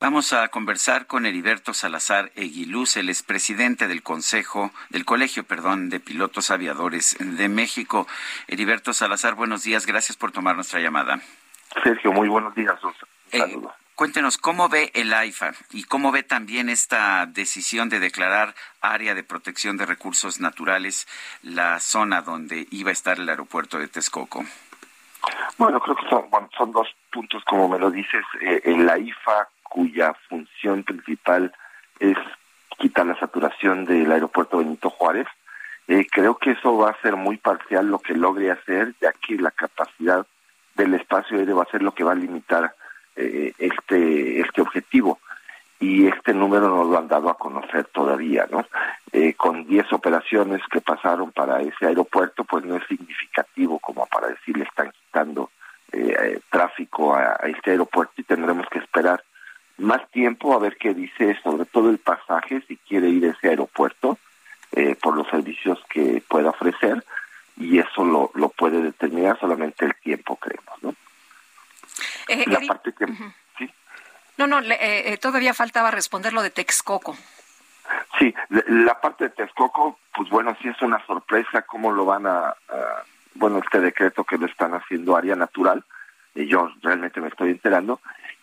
Vamos a conversar con Heriberto Salazar Eguiluz, el expresidente del Consejo, del Colegio, perdón, de Pilotos Aviadores de México. Heriberto Salazar, buenos días, gracias por tomar nuestra llamada. Sergio, muy buenos días. Un Eh, saludo. cuéntenos, ¿cómo ve el AIFA y cómo ve también esta decisión de declarar área de protección de recursos naturales la zona donde iba a estar el aeropuerto de Texcoco? Bueno, creo que son, bueno, son dos puntos, como me lo dices. Eh, en la IFA, cuya función principal es quitar la saturación del aeropuerto Benito Juárez, eh, creo que eso va a ser muy parcial lo que logre hacer, ya que la capacidad del espacio aéreo va a ser lo que va a limitar eh, este, este objetivo. Y este número no lo han dado a conocer todavía, ¿no? Eh, con 10 operaciones que pasaron para ese aeropuerto, pues no es significativo como para decir le están quitando tráfico a, a este aeropuerto y tendremos que esperar más tiempo a ver qué dice sobre todo el pasaje, si quiere ir a ese aeropuerto, eh, por los servicios que pueda ofrecer, y eso lo, lo puede determinar solamente el tiempo, creemos, ¿no? Eh, La parte que... ¿sí? No, no, le- eh, eh, todavía faltaba responder lo de Texcoco. Sí, la- la parte de Texcoco, pues bueno, sí es una sorpresa cómo lo van a, a- bueno, este decreto que lo están haciendo área natural, y yo realmente me estoy enterando,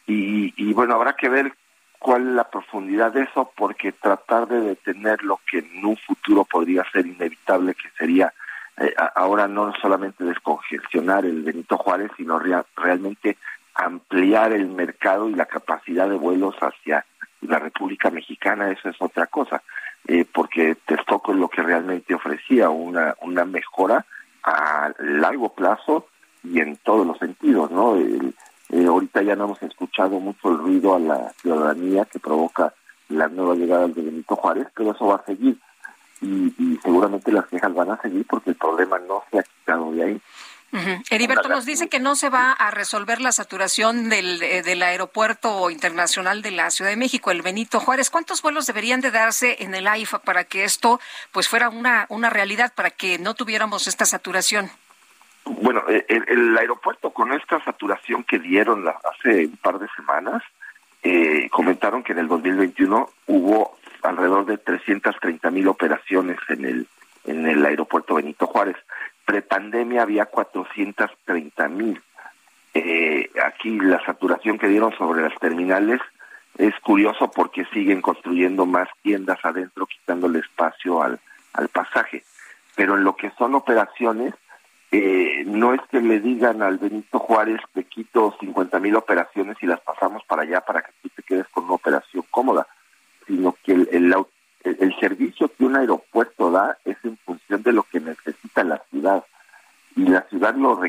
y, y bueno, habrá que ver cuál es la profundidad de eso, porque tratar de detener lo que en un futuro podría ser inevitable, que sería eh, ahora no solamente descongestionar el Benito Juárez, sino rea- realmente ampliar el mercado y la capacidad de vuelos hacia la República Mexicana, eso es otra cosa, eh, porque Texcoco es lo que realmente ofrecía una, una mejora a largo plazo y en todos los sentidos, ¿no? El- ahorita ya no hemos escuchado mucho el ruido a la ciudadanía que provoca la nueva llegada de Benito Juárez, pero eso va a seguir y, y seguramente las quejas van a seguir porque el problema no se ha quitado de ahí. Ujú. Heriberto nos dice que no se va a resolver la saturación del, eh, del aeropuerto internacional de la Ciudad de México, el Benito Juárez. ¿Cuántos vuelos deberían de darse en el AIFA para que esto pues fuera una, una realidad, para que no tuviéramos esta saturación? Bueno, eh, el, aeropuerto con esta saturación que dieron hace un par de semanas, eh, comentaron que en el 2021 hubo alrededor de 330 mil operaciones en el en el aeropuerto Benito Juárez. Prepandemia había 430 mil. Eh, aquí la saturación que dieron sobre las terminales es curioso porque siguen construyendo más tiendas adentro, quitándole espacio al, al pasaje. Pero en lo que son operaciones, eh, no es que le digan al Benito Juárez te quito 50 mil operaciones y las pasamos para allá para que tú te quedes con una operación cómoda, sino que el, el, servicio que un aeropuerto da es en función de lo que necesita la ciudad y la ciudad lo,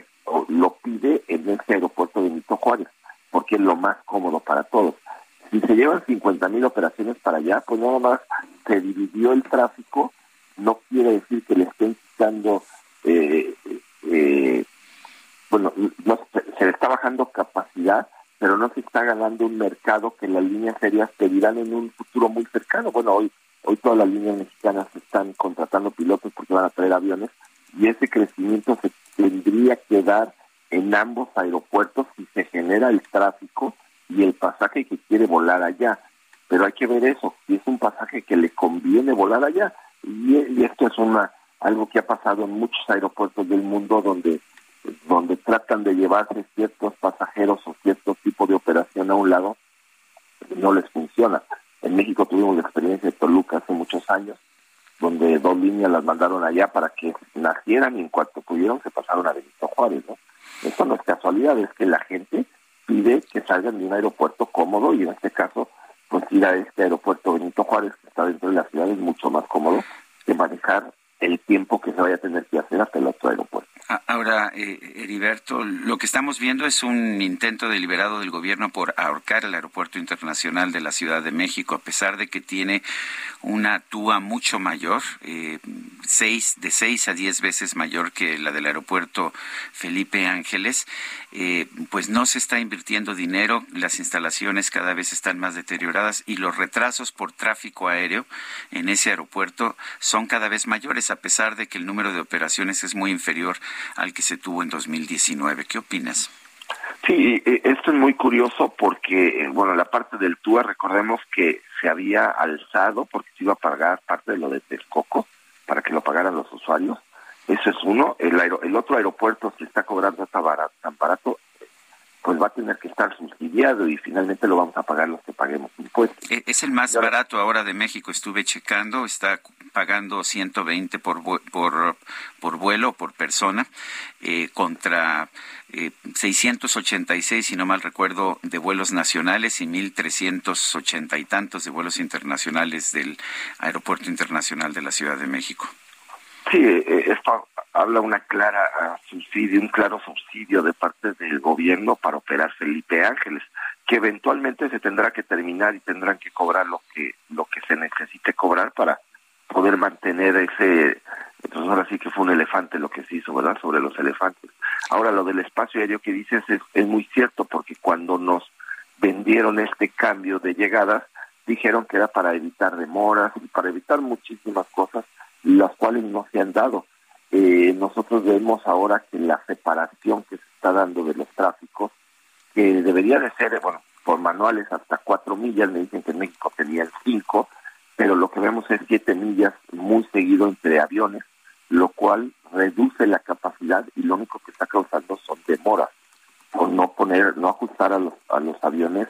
lo pide en ese aeropuerto de Benito Juárez porque es lo más cómodo para todos. Si se llevan 50 mil operaciones para allá, pues nada más se dividió el tráfico, no quiere decir que le estén quitando eh, eh, bueno, no, se, le está bajando capacidad, pero no se está ganando un mercado que las líneas aéreas pedirán en un futuro muy cercano. Bueno, hoy hoy todas las líneas mexicanas están contratando pilotos porque van a traer aviones y ese crecimiento se tendría que dar en ambos aeropuertos si se genera el tráfico y el pasaje que quiere volar allá. Pero hay que ver eso, si es un pasaje que le conviene volar allá. Y, y esto es una algo que ha pasado en muchos aeropuertos del mundo donde tratan de llevarse ciertos pasajeros o cierto tipo de operación a un lado, no les funciona. En México tuvimos la experiencia de Toluca hace muchos años, donde dos líneas las mandaron allá para que nacieran y en cuanto pudieron se pasaron a Benito Juárez, ¿no? Esto no es casualidad, es que la gente pide que salgan de un aeropuerto cómodo y en este caso, pues ir a este aeropuerto Benito Juárez, que está dentro de la ciudad, es mucho más cómodo que manejar el tiempo que se vaya a tener que hacer hasta el otro aeropuerto. Ahora, eh, Heriberto, lo que estamos viendo es un intento deliberado del gobierno por ahorcar el Aeropuerto Internacional de la Ciudad de México, a pesar de que tiene una TUA mucho mayor, eh, seis, de seis a diez veces mayor que la del Aeropuerto Felipe Ángeles. Eh, pues no se está invirtiendo dinero, las instalaciones cada vez están más deterioradas y los retrasos por tráfico aéreo en ese aeropuerto son cada vez mayores, a pesar de que el número de operaciones es muy inferior al que se tuvo en 2019. ¿Qué opinas? Sí, esto es muy curioso porque, eh, bueno, la parte del TUA, recordemos que se había alzado porque se iba a pagar parte de lo de Texcoco para que lo pagaran los usuarios eso es uno. El, el otro aeropuerto, si está cobrando tan barato, tan barato, pues va a tener que estar subsidiado y finalmente lo vamos a pagar los que paguemos impuestos. E, es el más barato ahora de México, estuve checando, está pagando 120 por, por, por vuelo, por persona, eh, contra eh, 686, si no mal recuerdo, de vuelos nacionales y 1.380 y tantos de vuelos internacionales del Aeropuerto Internacional de la Ciudad de México. Sí, eh, habla una clara ah, subsidio, un claro subsidio de parte del gobierno para operar Felipe Ángeles, que eventualmente se tendrá que terminar y tendrán que cobrar lo que lo que se necesite cobrar para poder mantener ese entonces ahora sí que fue un elefante lo que se hizo, ¿verdad? Sobre los elefantes. Ahora lo del espacio aéreo que dices es, es muy cierto porque cuando nos vendieron este cambio de llegadas dijeron que era para evitar demoras y para evitar muchísimas cosas las cuales no se han dado. Eh, nosotros vemos ahora que la separación que se está dando de los tráficos, que debería de ser, bueno, por manuales hasta cuatro millas, me dicen que en México tenían cinco, pero lo que vemos es siete millas muy seguido entre aviones, lo cual reduce la capacidad y lo único que está causando son demoras por no poner, no ajustar a los, a los aviones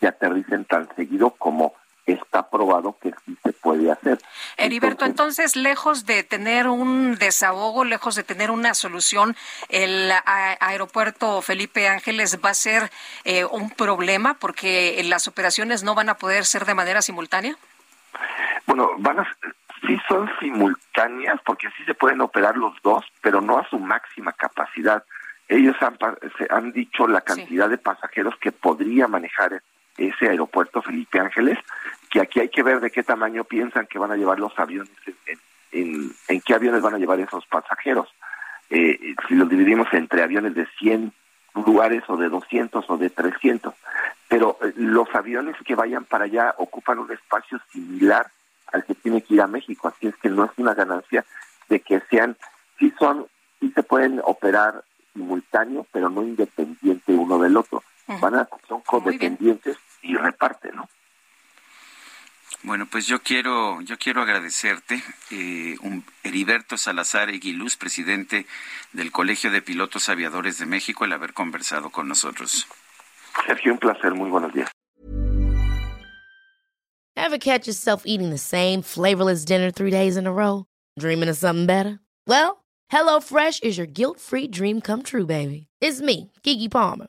que aterricen tan seguido como está probado que sí se puede hacer. Heriberto, entonces, lejos de tener un desahogo, lejos de tener una solución, el aeropuerto Felipe Ángeles va a ser eh, un problema porque las operaciones no van a poder ser de manera simultánea. Bueno, van a sí son simultáneas porque sí se pueden operar los dos, pero no a su máxima capacidad. Ellos han, han dicho la cantidad de pasajeros que podría manejar ese aeropuerto Felipe Ángeles, que aquí hay que ver de qué tamaño piensan que van a llevar los aviones, en, en, qué aviones van a llevar esos pasajeros. Eh, si los dividimos entre aviones de 100 lugares o de 200 o de 300, pero eh, los aviones que vayan para allá ocupan un espacio similar al que tiene que ir a México, así es que no es una ganancia de que sean, sí son, sí se pueden operar simultáneos, pero no independiente uno del otro. Van a, son codependientes y reparte, ¿no? Bueno, pues yo quiero, yo quiero agradecerte, eh, un, Heriberto Salazar Eguiluz, presidente del Colegio de Pilotos Aviadores de México, el haber conversado con nosotros. Sergio, un placer, muy buenos días. Ever catch yourself eating the same flavorless dinner three days in a row? Dreaming of something better? Well, HelloFresh is your guilt-free dream come true, baby. It's me, Kiki Palmer.